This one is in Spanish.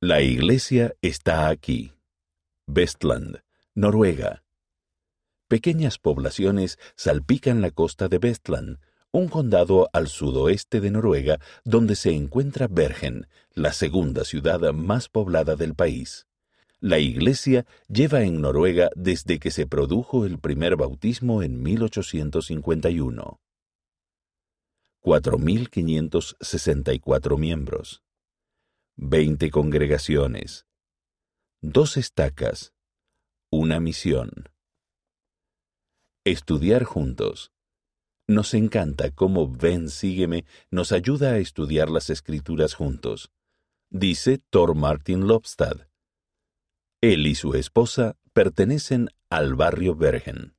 La iglesia está aquí. Vestland, Noruega. Pequeñas poblaciones salpican la costa de Vestland, un condado al sudoeste de Noruega donde se encuentra Bergen, la segunda ciudad más poblada del país. La Iglesia lleva en Noruega desde que se produjo el primer bautismo en 1851. 4.564 miembros. 20 congregaciones. Dos estacas. Una misión. Estudiar juntos. Nos encanta cómo Ven Sígueme nos ayuda a estudiar las escrituras juntos, dice Thor Martin Lobstad. Él y su esposa pertenecen al barrio Bergen.